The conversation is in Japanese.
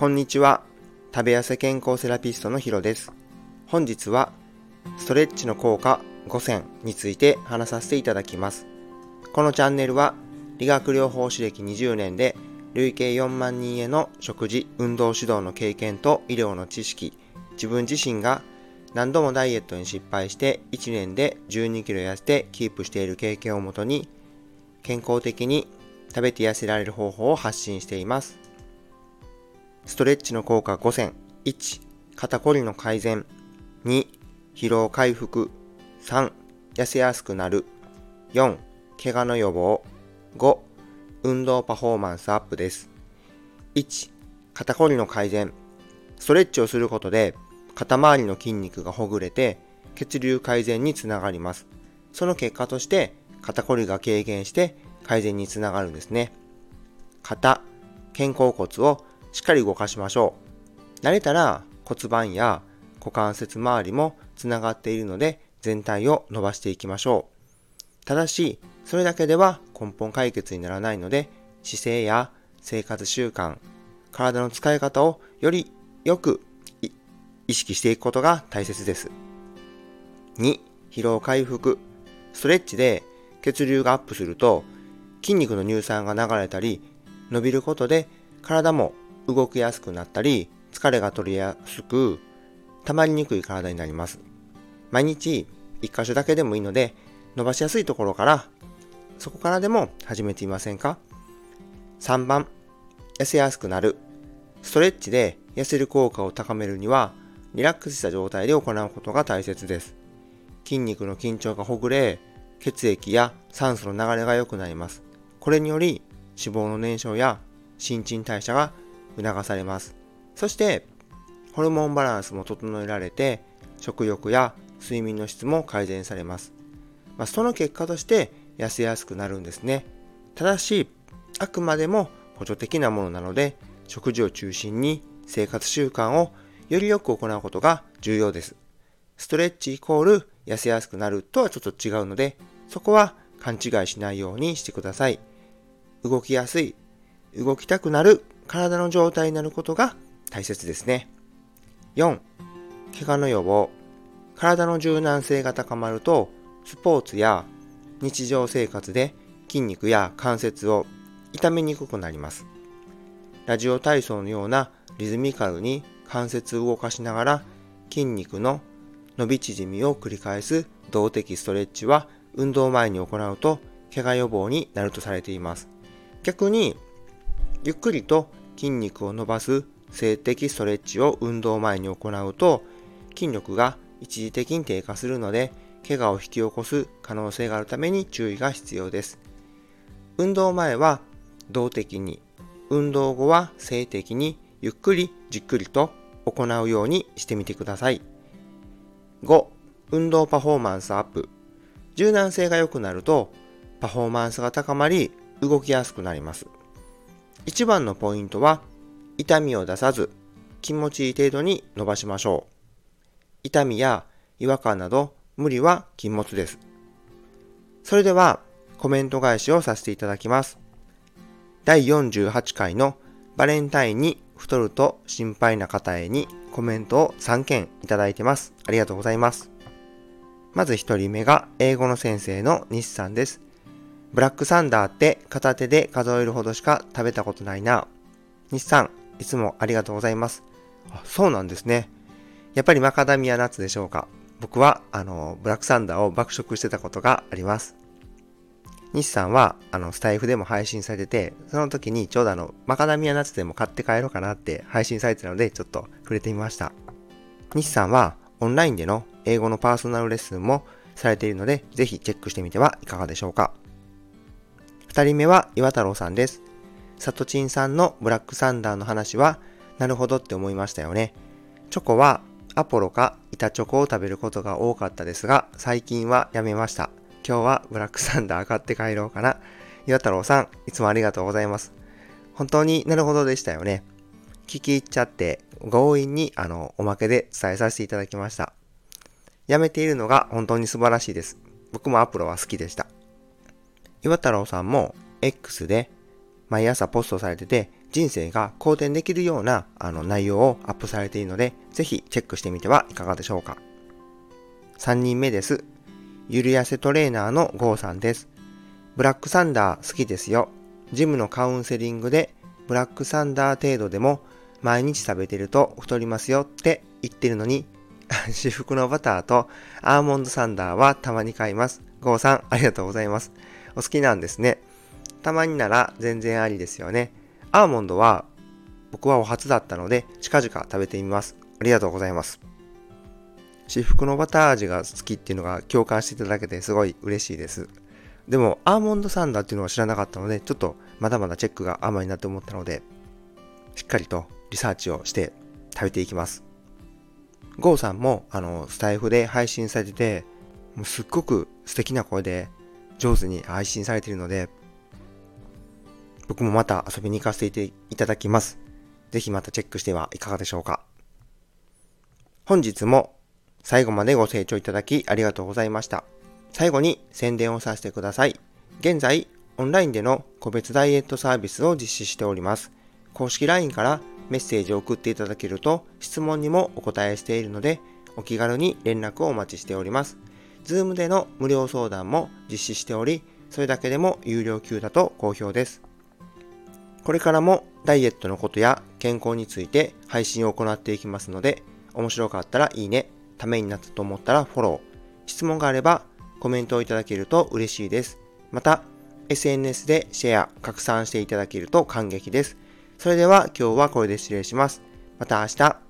こんにちは。食べ痩せ健康セラピストのヒロです。本日はストレッチの効果5選について話させていただきます。このチャンネルは理学療法士歴20年で累計4万人への食事、運動指導の経験と医療の知識、自分自身が何度もダイエットに失敗して1年で12キロ痩せてキープしている経験をもとに健康的に食べて痩せられる方法を発信しています。ストレッチの効果5選。1、肩こりの改善。2、疲労回復。3、痩せやすくなる。4、怪我の予防。5、運動パフォーマンスアップです。1、肩こりの改善。ストレッチをすることで肩周りの筋肉がほぐれて血流改善につながります。その結果として肩こりが軽減して改善につながるんですね。肩、肩甲骨をしっかり動かしましょう。慣れたら骨盤や股関節周りもつながっているので全体を伸ばしていきましょう。ただし、それだけでは根本解決にならないので姿勢や生活習慣、体の使い方をよりよく意識していくことが大切です。2、疲労回復。ストレッチで血流がアップすると筋肉の乳酸が流れたり伸びることで体も動きやすくなったり疲れが取りやすく溜まりにくい体になります。毎日一箇所だけでもいいので伸ばしやすいところからそこからでも始めてみませんか ?3 番、痩せやすくなる。ストレッチで痩せる効果を高めるにはリラックスした状態で行うことが大切です。筋肉の緊張がほぐれ、血液や酸素の流れが良くなります。これにより脂肪の燃焼や新陳代謝が促されます。そして、ホルモンバランスも整えられて、食欲や睡眠の質も改善されます。まあ、その結果として痩せやすくなるんですね。ただし、あくまでも補助的なものなので、食事を中心に生活習慣をよりよく行うことが重要です。ストレッチイコール痩せやすくなるとはちょっと違うので、そこは勘違いしないようにしてください。動きやすい、動きたくなる体の状態になることが大切ですね。4、怪我の予防。体の柔軟性が高まると、スポーツや日常生活で筋肉や関節を痛めにくくなります。ラジオ体操のようなリズミカルに関節を動かしながら筋肉の伸び縮みを繰り返す動的ストレッチは運動前に行うと怪我予防になるとされています。逆にゆっくりと筋肉を伸ばす静的ストレッチを運動前に行うと筋力が一時的に低下するので怪我を引き起こす可能性があるために注意が必要です。運動前は動的に、運動後は静的にゆっくりじっくりと行うようにしてみてください。5. 運動パフォーマンスアップ。柔軟性が良くなると、パフォーマンスが高まり、動きやすくなります。一番のポイントは、痛みを出さず、気持ちいい程度に伸ばしましょう。痛みや違和感など、無理は禁物です。それでは、コメント返しをさせていただきます。第48回のバレンタインに太ると心配な方へにコメントを3件いただいてます。ありがとうございます。まず1人目が英語の先生の西さんです。ブラックサンダーって片手で数えるほどしか食べたことないな。西さん、いつもありがとうございます。あ、そうなんですね。やっぱりマカダミアナッツでしょうか。僕は、あの、ブラックサンダーを爆食してたことがあります。西さんは、あの、スタイフでも配信されてて、その時にちょうどあの、マカダミアナッツでも買って帰ろうかなって配信されてたので、ちょっと触れてみました。西さんは、オンラインでの英語のパーソナルレッスンもされているので、ぜひチェックしてみてはいかがでしょうか。二人目は岩太郎さんです。サトチンさんのブラックサンダーの話は、なるほどって思いましたよね。チョコはアポロか板チョコを食べることが多かったですが、最近はやめました。今日はブラックサンダー買って帰ろうかな。岩太郎さん、いつもありがとうございます。本当になるほどでしたよね。聞き入っちゃって強引にあのおまけで伝えさせていただきました。やめているのが本当に素晴らしいです。僕もアプロは好きでした。岩太郎さんも X で毎朝ポストされてて人生が好転できるようなあの内容をアップされているので、ぜひチェックしてみてはいかがでしょうか。3人目です。ゆるやせトレーナーのゴーさんです。ブラックサンダー好きですよ。ジムのカウンセリングでブラックサンダー程度でも毎日食べてると太りますよって言ってるのに、至福のバターとアーモンドサンダーはたまに買います。ゴーさん、ありがとうございます。お好きなんですね。たまになら全然ありですよね。アーモンドは僕はお初だったので近々食べてみます。ありがとうございます。至福のバター味が好きっていうのが共感していただけてすごい嬉しいです。でもアーモンドサンダーっていうのは知らなかったのでちょっとまだまだチェックが甘いなと思ったのでしっかりとリサーチをして食べていきます。ゴーさんもあのスタイフで配信されててもうすっごく素敵な声で上手に配信されているので僕もまた遊びに行かせていただきます。ぜひまたチェックしてはいかがでしょうか。本日も最後までご清聴いただきありがとうございました。最後に宣伝をさせてください。現在、オンラインでの個別ダイエットサービスを実施しております。公式 LINE からメッセージを送っていただけると質問にもお答えしているので、お気軽に連絡をお待ちしております。Zoom での無料相談も実施しており、それだけでも有料級だと好評です。これからもダイエットのことや健康について配信を行っていきますので、面白かったらいいね、ためになったと思ったらフォロー、質問があればコメントをいただけると嬉しいです。また、SNS でシェア、拡散していただけると感激です。それでは今日はこれで失礼します。また明日。